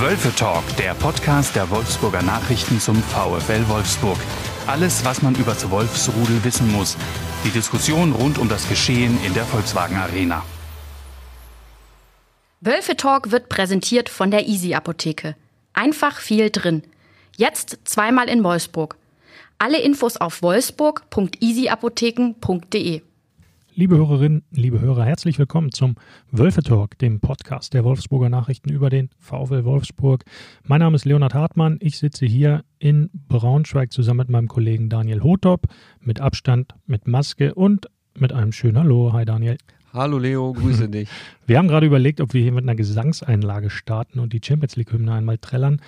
Wölfe Talk, der Podcast der Wolfsburger Nachrichten zum VfL Wolfsburg. Alles, was man über das Wolfsrudel wissen muss. Die Diskussion rund um das Geschehen in der Volkswagen Arena. Wölfe Talk wird präsentiert von der Easy Apotheke. Einfach viel drin. Jetzt zweimal in Wolfsburg. Alle Infos auf wolfsburg.easyapotheken.de. Liebe Hörerinnen, liebe Hörer, herzlich willkommen zum Wölfe Talk, dem Podcast der Wolfsburger Nachrichten über den VfL Wolfsburg. Mein Name ist Leonhard Hartmann. Ich sitze hier in Braunschweig zusammen mit meinem Kollegen Daniel Hotop, mit Abstand, mit Maske und mit einem schönen Hallo. Hi Daniel. Hallo Leo, grüße dich. Wir haben gerade überlegt, ob wir hier mit einer Gesangseinlage starten und die Champions League-Hymne einmal trällern.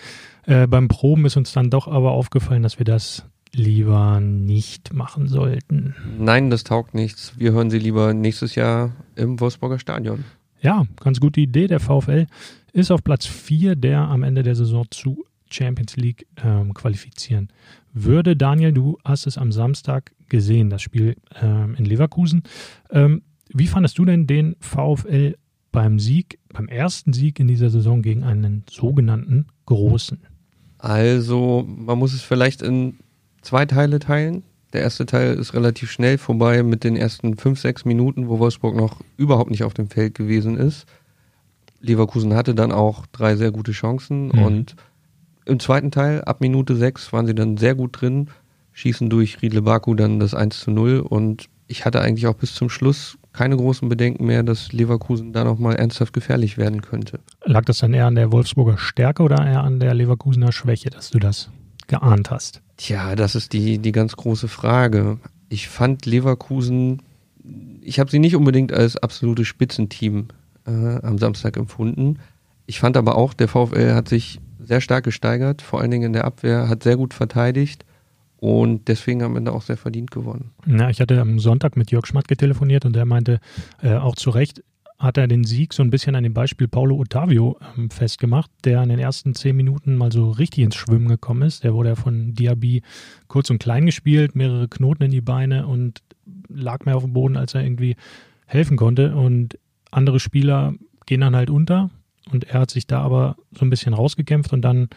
Äh, beim Proben ist uns dann doch aber aufgefallen, dass wir das lieber nicht machen sollten. Nein, das taugt nichts. Wir hören sie lieber nächstes Jahr im Wolfsburger Stadion. Ja, ganz gute Idee. Der VfL ist auf Platz 4, der am Ende der Saison zu Champions League ähm, qualifizieren würde. Daniel, du hast es am Samstag gesehen, das Spiel ähm, in Leverkusen. Ähm, wie fandest du denn den VfL beim Sieg, beim ersten Sieg in dieser Saison gegen einen sogenannten Großen? Also, man muss es vielleicht in zwei Teile teilen. Der erste Teil ist relativ schnell vorbei mit den ersten fünf, sechs Minuten, wo Wolfsburg noch überhaupt nicht auf dem Feld gewesen ist. Leverkusen hatte dann auch drei sehr gute Chancen mhm. und im zweiten Teil, ab Minute sechs, waren sie dann sehr gut drin, schießen durch Riedle Baku dann das 1 zu 0 und ich hatte eigentlich auch bis zum Schluss keine großen Bedenken mehr, dass Leverkusen da nochmal ernsthaft gefährlich werden könnte. Lag das dann eher an der Wolfsburger Stärke oder eher an der Leverkusener Schwäche, dass du das geahnt hast? Tja, das ist die, die ganz große Frage. Ich fand Leverkusen, ich habe sie nicht unbedingt als absolutes Spitzenteam äh, am Samstag empfunden. Ich fand aber auch, der VfL hat sich sehr stark gesteigert, vor allen Dingen in der Abwehr, hat sehr gut verteidigt und deswegen am Ende auch sehr verdient gewonnen. Ja, ich hatte am Sonntag mit Jörg Schmatke telefoniert und der meinte äh, auch zu Recht, hat er den Sieg so ein bisschen an dem Beispiel Paulo Ottavio ähm, festgemacht, der in den ersten zehn Minuten mal so richtig ins Schwimmen gekommen ist. Der wurde ja von Diaby kurz und klein gespielt, mehrere Knoten in die Beine und lag mehr auf dem Boden, als er irgendwie helfen konnte. Und andere Spieler gehen dann halt unter und er hat sich da aber so ein bisschen rausgekämpft und dann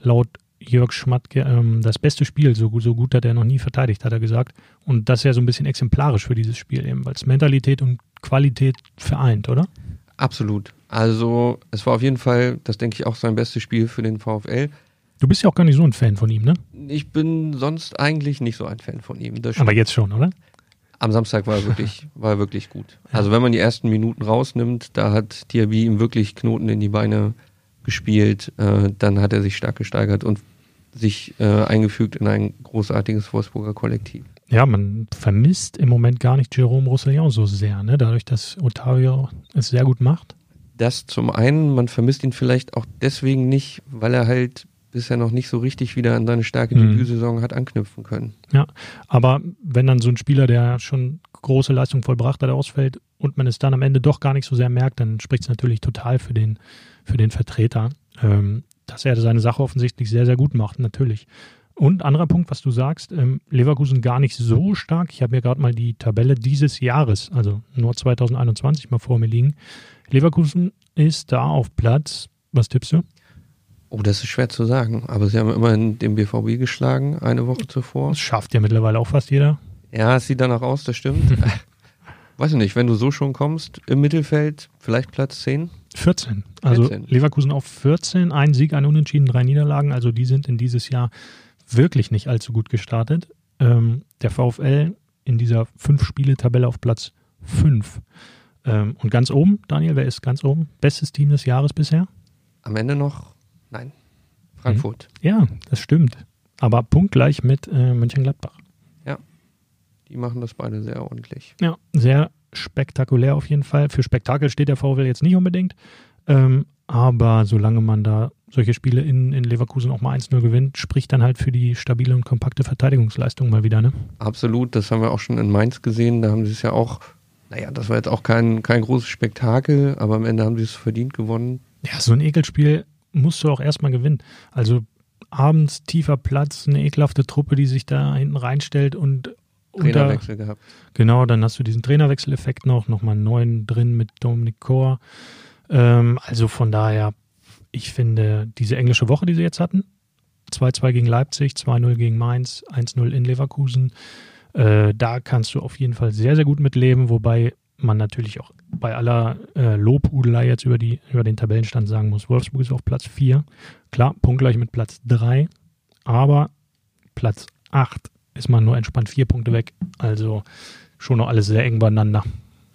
laut Jörg Schmatke ähm, das beste Spiel, so, so gut hat er noch nie verteidigt, hat er gesagt. Und das ist ja so ein bisschen exemplarisch für dieses Spiel eben, weil es Mentalität und Qualität vereint, oder? Absolut. Also es war auf jeden Fall, das denke ich, auch sein bestes Spiel für den VfL. Du bist ja auch gar nicht so ein Fan von ihm, ne? Ich bin sonst eigentlich nicht so ein Fan von ihm. Aber jetzt schon, oder? Am Samstag war er wirklich, war er wirklich gut. Also wenn man die ersten Minuten rausnimmt, da hat Diaby ihm wirklich Knoten in die Beine gespielt, äh, dann hat er sich stark gesteigert und sich äh, eingefügt in ein großartiges Wolfsburger Kollektiv. Ja, man vermisst im Moment gar nicht Jerome Roussillon so sehr, ne? dadurch, dass Otavio es sehr gut macht. Das zum einen, man vermisst ihn vielleicht auch deswegen nicht, weil er halt bisher noch nicht so richtig wieder an seine starke mhm. Debütsaison hat anknüpfen können. Ja, aber wenn dann so ein Spieler, der schon große Leistung vollbracht hat, ausfällt und man es dann am Ende doch gar nicht so sehr merkt, dann spricht es natürlich total für den, für den Vertreter. Ähm, dass er seine Sache offensichtlich sehr, sehr gut macht, natürlich. Und anderer Punkt, was du sagst, ähm, Leverkusen gar nicht so stark. Ich habe mir gerade mal die Tabelle dieses Jahres, also nur 2021 mal vor mir liegen. Leverkusen ist da auf Platz, was tippst du? Oh, das ist schwer zu sagen. Aber sie haben immerhin den BVB geschlagen, eine Woche zuvor. Das schafft ja mittlerweile auch fast jeder. Ja, es sieht danach aus, das stimmt. Weiß ich nicht, wenn du so schon kommst, im Mittelfeld vielleicht Platz 10? 14. Also 14. Leverkusen auf 14, ein Sieg, ein Unentschieden, drei Niederlagen. Also die sind in dieses Jahr wirklich nicht allzu gut gestartet. Ähm, der VfL in dieser Fünf-Spiele-Tabelle auf Platz 5. Ähm, und ganz oben, Daniel, wer ist ganz oben? Bestes Team des Jahres bisher? Am Ende noch, nein, Frankfurt. Mhm. Ja, das stimmt. Aber punktgleich mit äh, Mönchengladbach. Ja, die machen das beide sehr ordentlich. Ja, sehr spektakulär auf jeden Fall. Für Spektakel steht der VfL jetzt nicht unbedingt. Ähm, aber solange man da solche Spiele in, in Leverkusen auch mal 1-0 gewinnt, spricht dann halt für die stabile und kompakte Verteidigungsleistung mal wieder, ne? Absolut, das haben wir auch schon in Mainz gesehen. Da haben sie es ja auch, naja, das war jetzt auch kein, kein großes Spektakel, aber am Ende haben sie es verdient gewonnen. Ja, so ein Ekelspiel musst du auch erstmal gewinnen. Also abends tiefer Platz, eine ekelhafte Truppe, die sich da hinten reinstellt und Trainerwechsel gehabt. Genau, dann hast du diesen Trainerwechseleffekt noch, nochmal einen neuen drin mit Dominik Kor. Ähm, also von daher ich finde, diese englische Woche, die sie jetzt hatten, 2-2 gegen Leipzig, 2-0 gegen Mainz, 1-0 in Leverkusen, äh, da kannst du auf jeden Fall sehr, sehr gut mitleben, wobei man natürlich auch bei aller äh, Lobhudelei jetzt über, die, über den Tabellenstand sagen muss, Wolfsburg ist auf Platz 4. Klar, punktgleich mit Platz 3, aber Platz 8 ist man nur entspannt vier Punkte weg. Also schon noch alles sehr eng beieinander.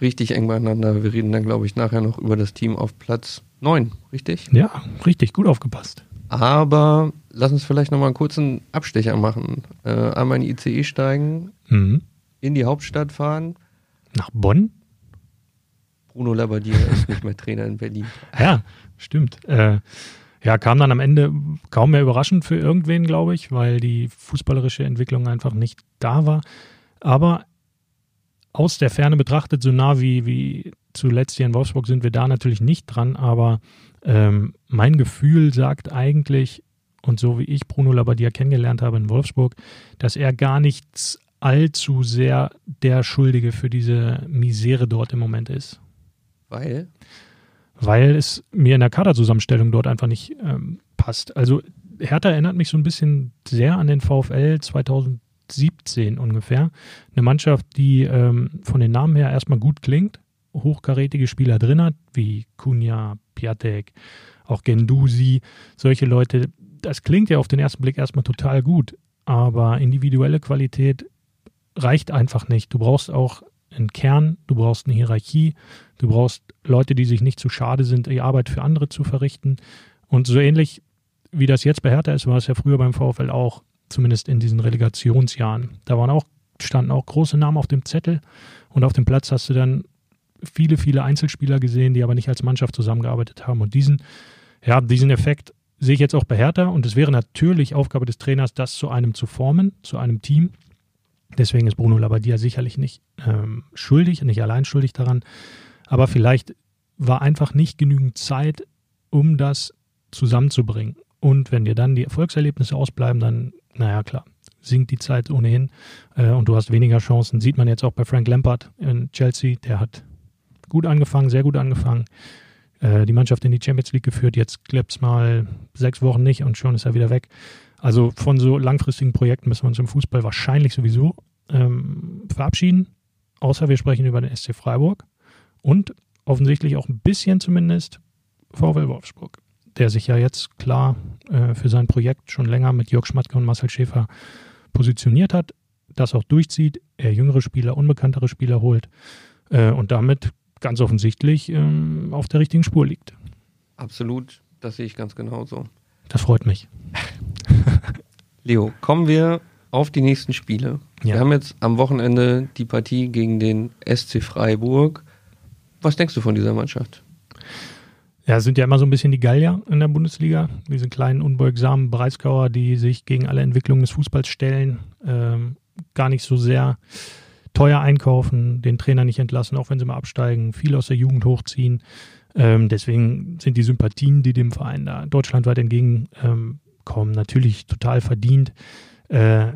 Richtig eng beieinander. Wir reden dann, glaube ich, nachher noch über das Team auf Platz 9, richtig? Ja, richtig, gut aufgepasst. Aber lass uns vielleicht nochmal einen kurzen Abstecher machen. Äh, einmal in die ICE steigen, Mhm. in die Hauptstadt fahren. Nach Bonn? Bruno Labbadia ist nicht mehr Trainer in Berlin. Ja, stimmt. Äh, ja, kam dann am Ende kaum mehr überraschend für irgendwen, glaube ich, weil die fußballerische Entwicklung einfach nicht da war. Aber aus der Ferne betrachtet, so nah wie, wie zuletzt hier in Wolfsburg sind wir da natürlich nicht dran, aber ähm, mein Gefühl sagt eigentlich, und so wie ich Bruno Labbadia kennengelernt habe in Wolfsburg, dass er gar nicht allzu sehr der Schuldige für diese Misere dort im Moment ist Weil? weil es mir in der Kaderzusammenstellung dort einfach nicht ähm, passt. Also Hertha erinnert mich so ein bisschen sehr an den VfL 2017 ungefähr. Eine Mannschaft, die ähm, von den Namen her erstmal gut klingt, hochkarätige Spieler drin hat, wie Kunja, Piatek, auch Gendusi, solche Leute. Das klingt ja auf den ersten Blick erstmal total gut, aber individuelle Qualität reicht einfach nicht. Du brauchst auch einen Kern, du brauchst eine Hierarchie, du brauchst Leute, die sich nicht zu schade sind, die Arbeit für andere zu verrichten. Und so ähnlich wie das jetzt bei Hertha ist, war es ja früher beim VfL auch, zumindest in diesen Relegationsjahren. Da waren auch, standen auch große Namen auf dem Zettel und auf dem Platz hast du dann viele, viele Einzelspieler gesehen, die aber nicht als Mannschaft zusammengearbeitet haben. Und diesen, ja, diesen Effekt sehe ich jetzt auch bei Hertha und es wäre natürlich Aufgabe des Trainers, das zu einem zu formen, zu einem Team. Deswegen ist Bruno Labbadia sicherlich nicht ähm, schuldig, nicht allein schuldig daran. Aber vielleicht war einfach nicht genügend Zeit, um das zusammenzubringen. Und wenn dir dann die Erfolgserlebnisse ausbleiben, dann, naja, klar, sinkt die Zeit ohnehin äh, und du hast weniger Chancen. Sieht man jetzt auch bei Frank Lampard in Chelsea, der hat gut angefangen, sehr gut angefangen, äh, die Mannschaft in die Champions League geführt. Jetzt klappt es mal sechs Wochen nicht und schon ist er wieder weg. Also von so langfristigen Projekten müssen wir uns im Fußball wahrscheinlich sowieso ähm, verabschieden, außer wir sprechen über den SC Freiburg und offensichtlich auch ein bisschen zumindest VfL Wolfsburg, der sich ja jetzt klar äh, für sein Projekt schon länger mit Jörg Schmatke und Marcel Schäfer positioniert hat, das auch durchzieht, er jüngere Spieler, unbekanntere Spieler holt äh, und damit ganz offensichtlich ähm, auf der richtigen Spur liegt. Absolut, das sehe ich ganz genauso. Das freut mich. Leo, kommen wir auf die nächsten Spiele. Ja. Wir haben jetzt am Wochenende die Partie gegen den SC Freiburg. Was denkst du von dieser Mannschaft? Ja, sind ja immer so ein bisschen die Gallier in der Bundesliga, diese kleinen unbeugsamen Breisgauer, die sich gegen alle Entwicklungen des Fußballs stellen, ähm, gar nicht so sehr teuer einkaufen, den Trainer nicht entlassen, auch wenn sie mal absteigen, viel aus der Jugend hochziehen. Ähm, deswegen sind die Sympathien, die dem Verein da deutschlandweit entgegenkommen, ähm, natürlich total verdient. Äh,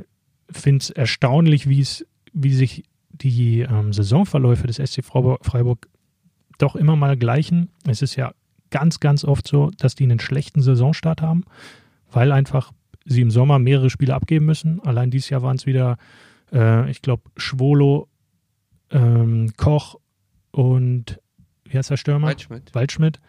Finde es erstaunlich, wie es, wie sich die ähm, Saisonverläufe des SC Freiburg doch immer mal gleichen. Es ist ja ganz, ganz oft so, dass die einen schlechten Saisonstart haben, weil einfach sie im Sommer mehrere Spiele abgeben müssen. Allein dieses Jahr waren es wieder, äh, ich glaube, Schwolo, ähm, Koch und wie heißt der Stürmer? Waldschmidt. Waldschmidt.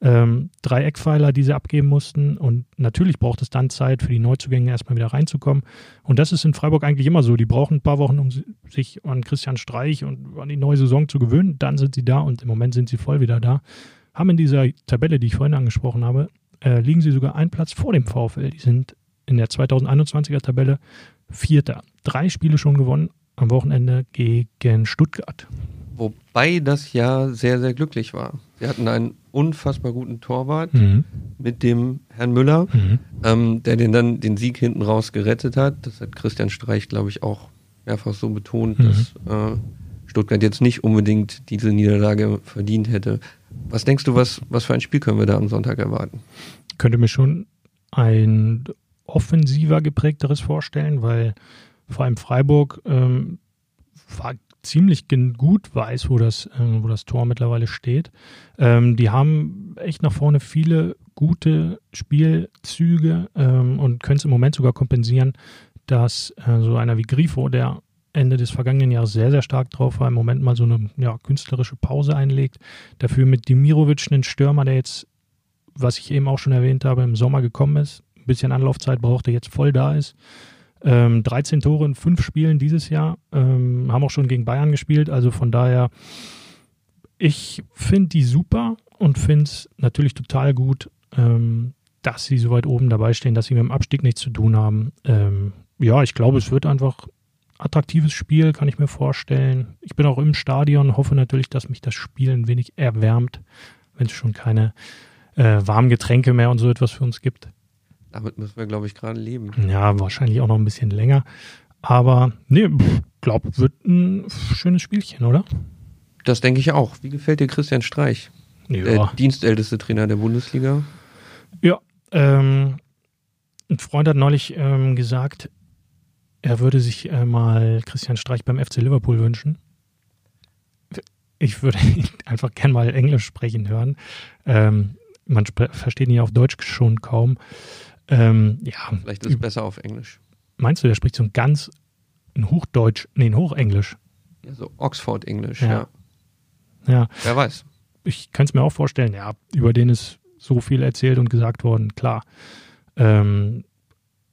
Ähm, drei Eckpfeiler, die sie abgeben mussten. Und natürlich braucht es dann Zeit für die Neuzugänge erstmal wieder reinzukommen. Und das ist in Freiburg eigentlich immer so. Die brauchen ein paar Wochen, um sich an Christian Streich und an die neue Saison zu gewöhnen. Dann sind sie da und im Moment sind sie voll wieder da. Haben in dieser Tabelle, die ich vorhin angesprochen habe, äh, liegen sie sogar einen Platz vor dem VfL. Die sind in der 2021er Tabelle Vierter. Drei Spiele schon gewonnen am Wochenende gegen Stuttgart. Wobei das ja sehr, sehr glücklich war. Sie hatten einen unfassbar guten Torwart Mhm. mit dem Herrn Müller, Mhm. ähm, der den dann den Sieg hinten raus gerettet hat. Das hat Christian Streich, glaube ich, auch mehrfach so betont, Mhm. dass äh, Stuttgart jetzt nicht unbedingt diese Niederlage verdient hätte. Was denkst du, was, was für ein Spiel können wir da am Sonntag erwarten? könnte mir schon ein offensiver geprägteres vorstellen, weil vor allem Freiburg ähm, war ziemlich gut weiß, wo das, äh, wo das Tor mittlerweile steht. Ähm, die haben echt nach vorne viele gute Spielzüge ähm, und können es im Moment sogar kompensieren, dass äh, so einer wie Grifo, der Ende des vergangenen Jahres sehr, sehr stark drauf war, im Moment mal so eine ja, künstlerische Pause einlegt. Dafür mit Dimirovic einen Stürmer, der jetzt, was ich eben auch schon erwähnt habe, im Sommer gekommen ist, ein bisschen Anlaufzeit braucht, der jetzt voll da ist. Ähm, 13 Tore in fünf Spielen dieses Jahr, ähm, haben auch schon gegen Bayern gespielt, also von daher, ich finde die super und finde es natürlich total gut, ähm, dass sie so weit oben dabei stehen, dass sie mit dem Abstieg nichts zu tun haben. Ähm, ja, ich glaube, es wird einfach attraktives Spiel, kann ich mir vorstellen. Ich bin auch im Stadion, hoffe natürlich, dass mich das Spiel ein wenig erwärmt, wenn es schon keine äh, warmen Getränke mehr und so etwas für uns gibt. Damit müssen wir, glaube ich, gerade leben. Ja, wahrscheinlich auch noch ein bisschen länger. Aber nee, glaube, wird ein schönes Spielchen, oder? Das denke ich auch. Wie gefällt dir Christian Streich? Ja. Der dienstälteste Trainer der Bundesliga. Ja, ähm, ein Freund hat neulich ähm, gesagt, er würde sich äh, mal Christian Streich beim FC Liverpool wünschen. Ich würde ihn einfach gern mal Englisch sprechen hören. Ähm, man versteht ihn ja auf Deutsch schon kaum. Ähm, ja, Vielleicht ist es besser auf Englisch. Meinst du, der spricht so ein ganz ein Hochdeutsch, nee, ein Hochenglisch? Ja, so Oxford-Englisch, ja. ja. Ja. Wer weiß. Ich kann es mir auch vorstellen, ja, über den ist so viel erzählt und gesagt worden, klar. Ähm,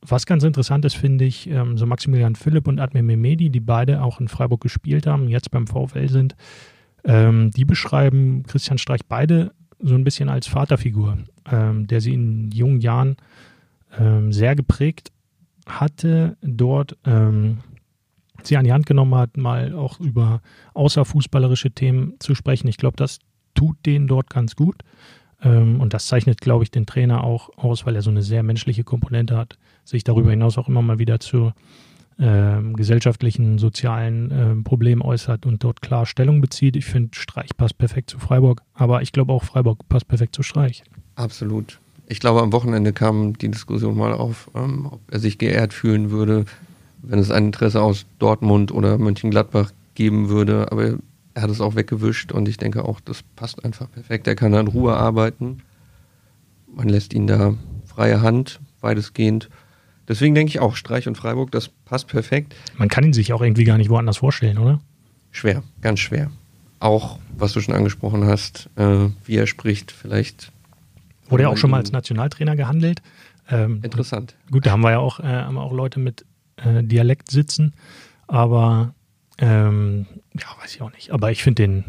was ganz interessant ist, finde ich, ähm, so Maximilian Philipp und Admir Mehmedi, die beide auch in Freiburg gespielt haben, jetzt beim VfL sind, ähm, die beschreiben Christian Streich beide so ein bisschen als Vaterfigur, ähm, der sie in jungen Jahren ähm, sehr geprägt hatte, dort ähm, sie an die Hand genommen hat, mal auch über außerfußballerische Themen zu sprechen. Ich glaube, das tut denen dort ganz gut. Ähm, und das zeichnet, glaube ich, den Trainer auch aus, weil er so eine sehr menschliche Komponente hat, sich darüber hinaus auch immer mal wieder zu ähm, gesellschaftlichen, sozialen ähm, Problemen äußert und dort klar Stellung bezieht. Ich finde, Streich passt perfekt zu Freiburg, aber ich glaube auch, Freiburg passt perfekt zu Streich. Absolut. Ich glaube, am Wochenende kam die Diskussion mal auf, ähm, ob er sich geehrt fühlen würde, wenn es ein Interesse aus Dortmund oder Mönchengladbach geben würde. Aber er hat es auch weggewischt und ich denke auch, das passt einfach perfekt. Er kann da in Ruhe arbeiten. Man lässt ihn da freie Hand, weitestgehend. Deswegen denke ich auch, Streich und Freiburg, das passt perfekt. Man kann ihn sich auch irgendwie gar nicht woanders vorstellen, oder? Schwer, ganz schwer. Auch, was du schon angesprochen hast, äh, wie er spricht, vielleicht Wurde ja auch schon mal als Nationaltrainer gehandelt. Ähm, Interessant. Gut, da haben wir ja auch, äh, haben auch Leute mit äh, Dialekt sitzen, aber ähm, ja, weiß ich auch nicht. Aber ich finde den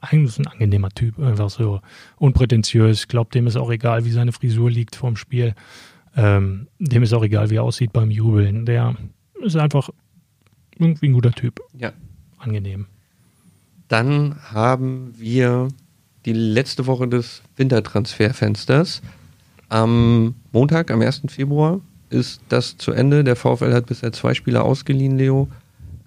eigentlich ein angenehmer Typ, einfach so unprätentiös. Glaubt, dem ist auch egal, wie seine Frisur liegt vorm Spiel. Ähm, dem ist auch egal, wie er aussieht beim Jubeln. Der ist einfach irgendwie ein guter Typ. Ja. Angenehm. Dann haben wir die letzte Woche des Wintertransferfensters. Am Montag, am 1. Februar, ist das zu Ende. Der VfL hat bisher zwei Spieler ausgeliehen, Leo.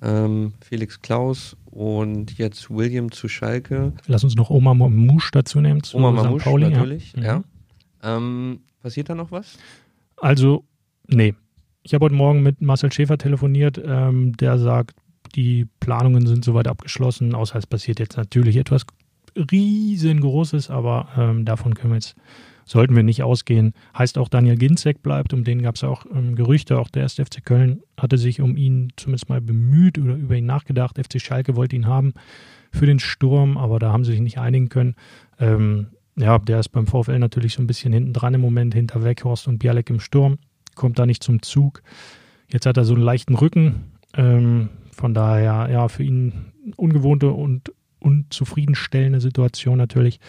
Ähm, Felix Klaus und jetzt William zu Schalke. Lass uns noch Oma Mamouche dazu nehmen. Zu Oma Mamouche, natürlich, ja. ja. Mhm. Ähm, passiert da noch was? Also, nee. Ich habe heute Morgen mit Marcel Schäfer telefoniert. Ähm, der sagt, die Planungen sind soweit abgeschlossen, außer es passiert jetzt natürlich etwas riesengroßes, aber ähm, davon können wir jetzt, sollten wir nicht ausgehen. Heißt auch Daniel Ginzek bleibt, um den gab es auch ähm, Gerüchte, auch der erste FC Köln hatte sich um ihn zumindest mal bemüht oder über ihn nachgedacht. FC Schalke wollte ihn haben für den Sturm, aber da haben sie sich nicht einigen können. Ähm, ja, der ist beim VfL natürlich so ein bisschen hinten dran im Moment, hinter Weghorst und Bialek im Sturm, kommt da nicht zum Zug. Jetzt hat er so einen leichten Rücken, ähm, von daher, ja, für ihn ungewohnte und unzufriedenstellende Situation natürlich.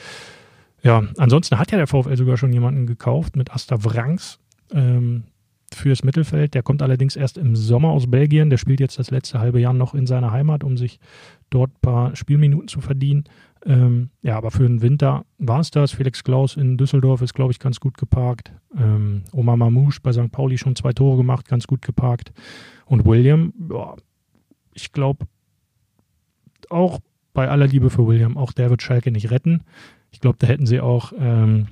Ja, ansonsten hat ja der VfL sogar schon jemanden gekauft mit Asta Wrangs ähm, fürs Mittelfeld. Der kommt allerdings erst im Sommer aus Belgien. Der spielt jetzt das letzte halbe Jahr noch in seiner Heimat, um sich dort ein paar Spielminuten zu verdienen. Ähm, ja, aber für den Winter war es das. Felix Klaus in Düsseldorf ist, glaube ich, ganz gut geparkt. Ähm, Omar Mamouche bei St. Pauli schon zwei Tore gemacht, ganz gut geparkt. Und William, ja, ich glaube, auch bei aller Liebe für William, auch der wird Schalke nicht retten. Ich glaube, da hätten sie auch ähm,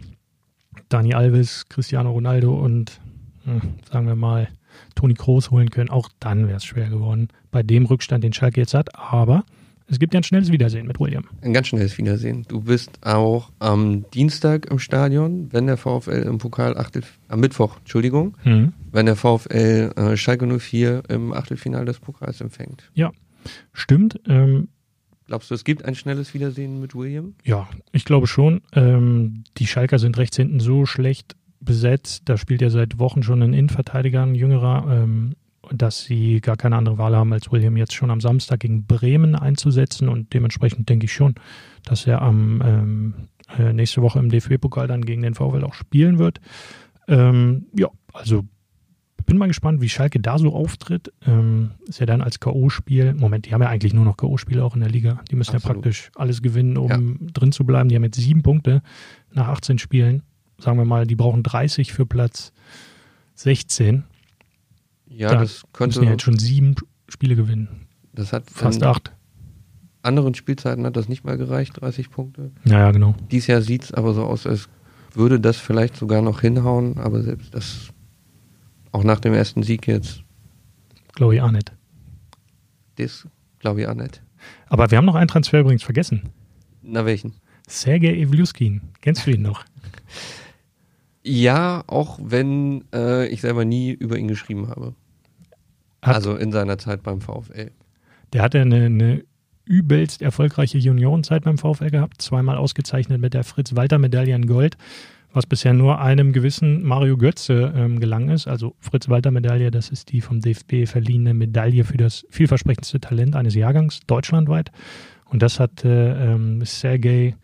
Dani Alves, Cristiano Ronaldo und äh, sagen wir mal Toni Kroos holen können. Auch dann wäre es schwer geworden bei dem Rückstand, den Schalke jetzt hat. Aber Es gibt ja ein schnelles Wiedersehen mit William. Ein ganz schnelles Wiedersehen. Du bist auch am Dienstag im Stadion, wenn der VfL im Pokal Achtel, am Mittwoch, Entschuldigung, Mhm. wenn der VfL äh, Schalke 04 im Achtelfinale des Pokals empfängt. Stimmt. Ähm, Glaubst du, es gibt ein schnelles Wiedersehen mit William? ja, ich glaube schon. Ähm, die Schalker sind rechts hinten so schlecht besetzt. Da spielt ja seit Wochen schon ein Innenverteidiger, ein jüngerer, ähm, dass sie gar keine andere Wahl haben, als William jetzt schon am Samstag gegen Bremen einzusetzen. Und dementsprechend denke ich schon, dass er am ähm, äh, nächste Woche im DFB-Pokal dann gegen den VfL auch spielen wird. Ähm, ja, also bin mal gespannt, wie Schalke da so auftritt. Ähm, ist ja dann als K.O.-Spiel. Moment, die haben ja eigentlich nur noch K.O.-Spiele auch in der Liga. Die müssen Absolut. ja praktisch alles gewinnen, um drin zu bleiben. Die haben jetzt sieben Punkte nach 18 Spielen. Sagen wir mal, die brauchen 30 für Platz 16. Ja, Da das könnte. Müssen ja jetzt schon sieben Spiele gewinnen. das hat Fast acht. anderen Spielzeiten hat das nicht mal gereicht, 30 Punkte. Naja, genau. Dies Jahr sieht es aber so aus, als würde das vielleicht sogar noch hinhauen, aber selbst das auch nach dem ersten Sieg jetzt, Glaube ich auch nicht. das glaube ich auch nicht. Aber wir haben noch einen Transfer übrigens vergessen. Na welchen? Sergej Evluskin. Kennst du ihn noch? Ja, auch wenn äh, ich selber nie über ihn geschrieben habe. Hat- also in seiner Zeit beim VfL. Der hatte eine, eine übelst erfolgreiche Juniorenzeit beim VfL gehabt, zweimal ausgezeichnet mit der Fritz-Walter-Medaille in Gold, was bisher nur einem gewissen Mario Götze ähm, gelang ist. Also Fritz-Walter-Medaille, das ist die vom DFB verliehene Medaille für das vielversprechendste Talent eines Jahrgangs deutschlandweit. Und das hat äh, ähm, Sergej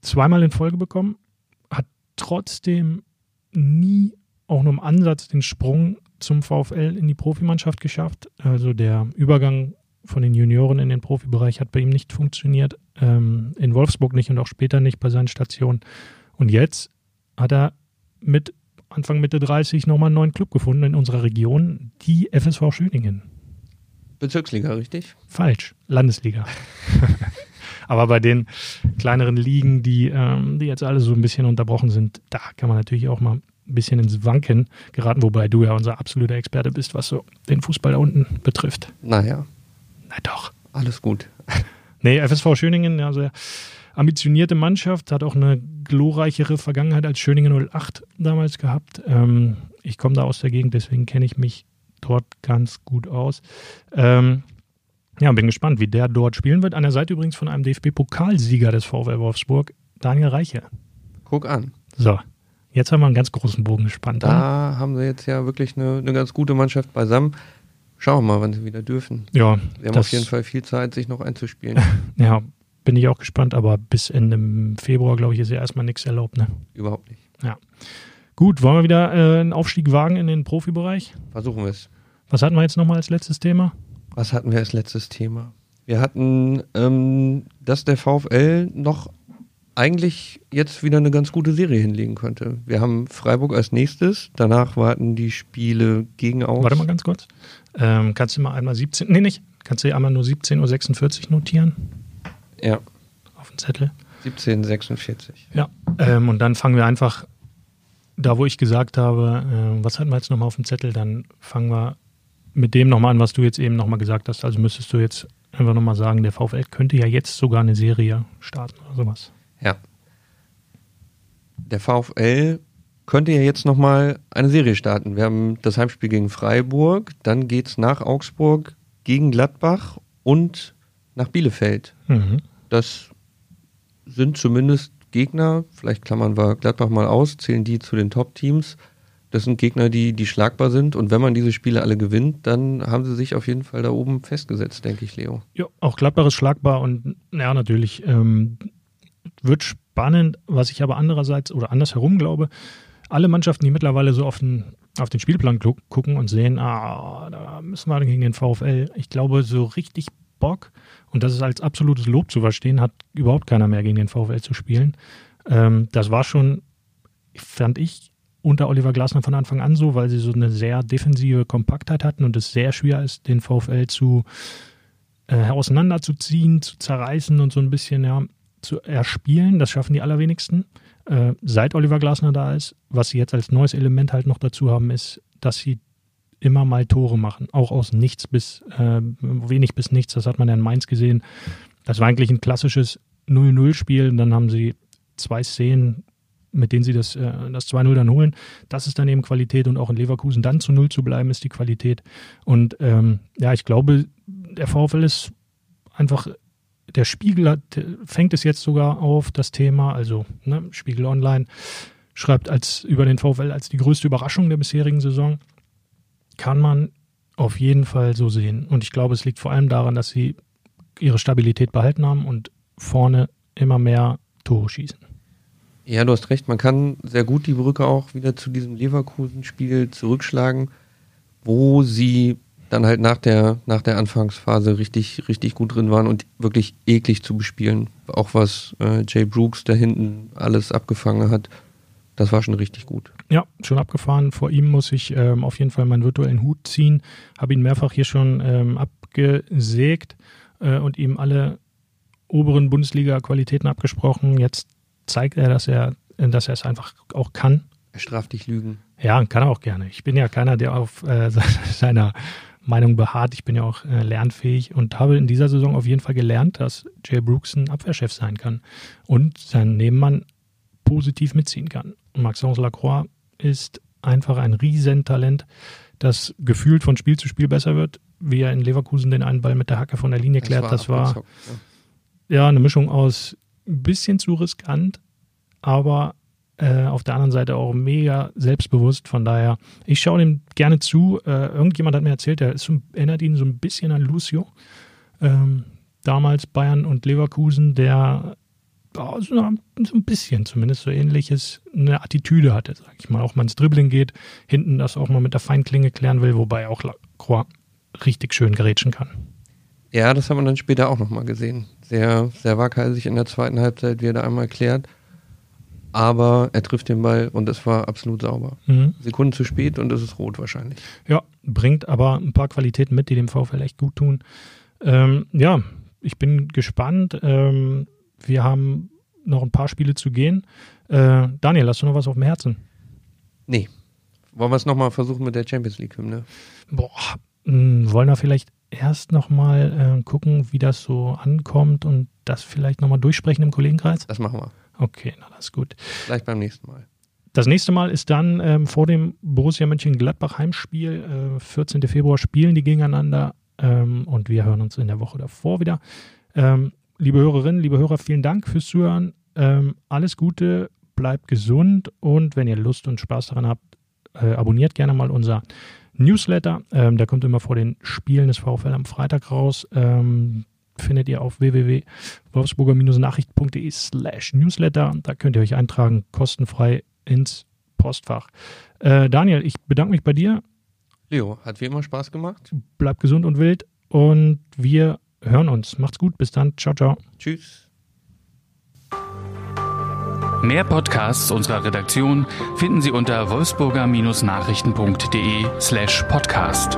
zweimal in Folge bekommen, hat trotzdem nie auch nur im Ansatz den Sprung zum VfL in die Profimannschaft geschafft. Also der Übergang von den Junioren in den Profibereich hat bei ihm nicht funktioniert. Ähm, in Wolfsburg nicht und auch später nicht bei seinen Stationen. Und jetzt hat er mit Anfang Mitte 30 nochmal einen neuen Club gefunden in unserer Region, die FSV Schöningen. Bezirksliga, richtig? Falsch, Landesliga. Aber bei den kleineren Ligen, die, ähm, die jetzt alle so ein bisschen unterbrochen sind, da kann man natürlich auch mal ein bisschen ins Wanken geraten, wobei du ja unser absoluter Experte bist, was so den Fußball da unten betrifft. Naja, Na doch. alles gut. Nee, FSV Schöningen, ja, sehr ambitionierte Mannschaft, hat auch eine glorreichere Vergangenheit als Schöningen 08 damals gehabt. Ähm, ich komme da aus der Gegend, deswegen kenne ich mich dort ganz gut aus. Ähm, ja, bin gespannt, wie der dort spielen wird. An der Seite übrigens von einem DFB-Pokalsieger des VfL Wolfsburg, Daniel Reiche. Guck an. So, jetzt haben wir einen ganz großen Bogen gespannt. Da haben sie jetzt ja wirklich eine, eine ganz gute Mannschaft beisammen. Schauen wir mal, wann sie wieder dürfen. Ja, Sie haben auf jeden Fall viel Zeit, sich noch einzuspielen. ja, bin ich auch gespannt, aber bis Ende Februar, glaube ich, ist ja erstmal nichts erlaubt. Ne? Überhaupt nicht. Gut, wollen wir wieder äh, einen Aufstieg wagen in den Profibereich? Versuchen wir es. Was hatten wir jetzt nochmal als letztes Thema? Was hatten wir als letztes Thema? Wir hatten, ähm, dass der VfL noch eigentlich jetzt wieder eine ganz gute Serie hinlegen könnte. Wir haben Freiburg als nächstes, danach warten die Spiele gegen aus. Warte mal ganz kurz. Ähm, kannst du mal einmal 17, nee, nicht, kannst du einmal nur 17.46 Uhr notieren Ja, auf den Zettel? 1746. Ja. Ähm, und dann fangen wir einfach, da wo ich gesagt habe, äh, was hatten wir jetzt nochmal auf dem Zettel, dann fangen wir mit dem nochmal an, was du jetzt eben nochmal gesagt hast. Also müsstest du jetzt einfach nochmal sagen, der VfL könnte ja jetzt sogar eine Serie starten oder sowas. Ja. Der VfL könnte ja jetzt nochmal eine Serie starten. Wir haben das Heimspiel gegen Freiburg, dann geht's nach Augsburg gegen Gladbach und nach Bielefeld. Mhm. Das sind zumindest Gegner, vielleicht klammern wir Gladbach mal aus, zählen die zu den Top-Teams. Das sind Gegner, die, die schlagbar sind. Und wenn man diese Spiele alle gewinnt, dann haben sie sich auf jeden Fall da oben festgesetzt, denke ich, Leo. Ja, auch Gladbach ist schlagbar und ja, natürlich ähm, wird spannend, was ich aber andererseits oder andersherum glaube, alle Mannschaften, die mittlerweile so auf den, auf den Spielplan gu- gucken und sehen, ah, da müssen wir gegen den VfL, ich glaube, so richtig Bock und das ist als absolutes Lob zu verstehen, hat überhaupt keiner mehr gegen den VfL zu spielen. Ähm, das war schon, fand ich, unter Oliver Glasner von Anfang an so, weil sie so eine sehr defensive Kompaktheit hatten und es sehr schwer ist, den VfL zu äh, auseinanderzuziehen, zu zerreißen und so ein bisschen ja, zu erspielen. Das schaffen die allerwenigsten. Äh, seit Oliver Glasner da ist, was sie jetzt als neues Element halt noch dazu haben, ist, dass sie immer mal Tore machen, auch aus nichts bis äh, wenig bis nichts. Das hat man ja in Mainz gesehen. Das war eigentlich ein klassisches 0-0-Spiel. Und dann haben sie zwei Szenen, mit denen sie das, äh, das 2-0 dann holen. Das ist dann eben Qualität und auch in Leverkusen dann zu 0 zu bleiben, ist die Qualität. Und ähm, ja, ich glaube, der VfL ist einfach der Spiegel hat, fängt es jetzt sogar auf, das Thema, also ne, Spiegel Online schreibt als über den VfL als die größte Überraschung der bisherigen Saison. Kann man auf jeden Fall so sehen. Und ich glaube, es liegt vor allem daran, dass sie ihre Stabilität behalten haben und vorne immer mehr Tore schießen. Ja, du hast recht, man kann sehr gut die Brücke auch wieder zu diesem Leverkusen-Spiel zurückschlagen, wo sie dann halt nach der, nach der Anfangsphase richtig, richtig gut drin waren und wirklich eklig zu bespielen. Auch was äh, Jay Brooks da hinten alles abgefangen hat, das war schon richtig gut. Ja, schon abgefahren. Vor ihm muss ich ähm, auf jeden Fall meinen virtuellen Hut ziehen. Habe ihn mehrfach hier schon ähm, abgesägt äh, und ihm alle oberen Bundesliga-Qualitäten abgesprochen. Jetzt zeigt er, dass er, dass er es einfach auch kann. Er straft dich Lügen. Ja, kann er auch gerne. Ich bin ja keiner, der auf äh, seiner Meinung beharrt. Ich bin ja auch äh, lernfähig und habe in dieser Saison auf jeden Fall gelernt, dass Jay Brooks ein Abwehrchef sein kann und sein Nebenmann positiv mitziehen kann. Maxence Lacroix ist einfach ein Riesentalent, das gefühlt von Spiel zu Spiel besser wird, wie er in Leverkusen den einen Ball mit der Hacke von der Linie klärt. Das war, das war ja. ja eine Mischung aus ein bisschen zu riskant, aber äh, auf der anderen Seite auch mega selbstbewusst. Von daher, ich schaue dem gerne zu. Äh, irgendjemand hat mir erzählt, er ist, erinnert ihn so ein bisschen an Lucio. Ähm, damals Bayern und Leverkusen, der oh, so, ein bisschen zumindest so ähnliches, eine Attitüde hatte, sag ich mal. Auch mal ins Dribbling geht, hinten das auch mal mit der Feinklinge klären will, wobei auch Croix richtig schön gerätschen kann. Ja, das haben wir dann später auch nochmal gesehen. Sehr, sehr waghalsig in der zweiten Halbzeit, wie er da einmal klärt aber er trifft den Ball und es war absolut sauber. Mhm. Sekunden zu spät und es ist rot wahrscheinlich. Ja, bringt aber ein paar Qualitäten mit, die dem VfL echt gut tun. Ähm, ja, ich bin gespannt. Ähm, wir haben noch ein paar Spiele zu gehen. Äh, Daniel, hast du noch was auf dem Herzen? Nee. Wollen wir es nochmal versuchen mit der Champions League-Hymne? Boah, mh, hm, wollen wir vielleicht erst nochmal äh, gucken, wie das so ankommt und das vielleicht nochmal durchsprechen im Kollegenkreis? Das machen wir. Okay, na, das ist gut. Vielleicht beim nächsten Mal. Das nächste Mal ist dann ähm, vor dem Borussia Mönchengladbach Heimspiel. Äh, 14. Februar spielen die gegeneinander ähm, und wir hören uns in der Woche davor wieder. Ähm, liebe Hörerinnen, liebe Hörer, vielen Dank fürs Zuhören. Ähm, alles Gute, bleibt gesund und wenn ihr Lust und Spaß daran habt, äh, abonniert gerne mal unser Newsletter. Ähm, der kommt immer vor den Spielen des VfL am Freitag raus. Ähm, findet ihr auf www.wolfsburger-nachrichten.de slash newsletter. Da könnt ihr euch eintragen, kostenfrei ins Postfach. Äh, Daniel, ich bedanke mich bei dir. Leo, hat wie immer Spaß gemacht. Bleibt gesund und wild und wir hören uns. Macht's gut, bis dann. Ciao, ciao. Tschüss. Mehr Podcasts unserer Redaktion finden Sie unter wolfsburger-nachrichten.de slash podcast.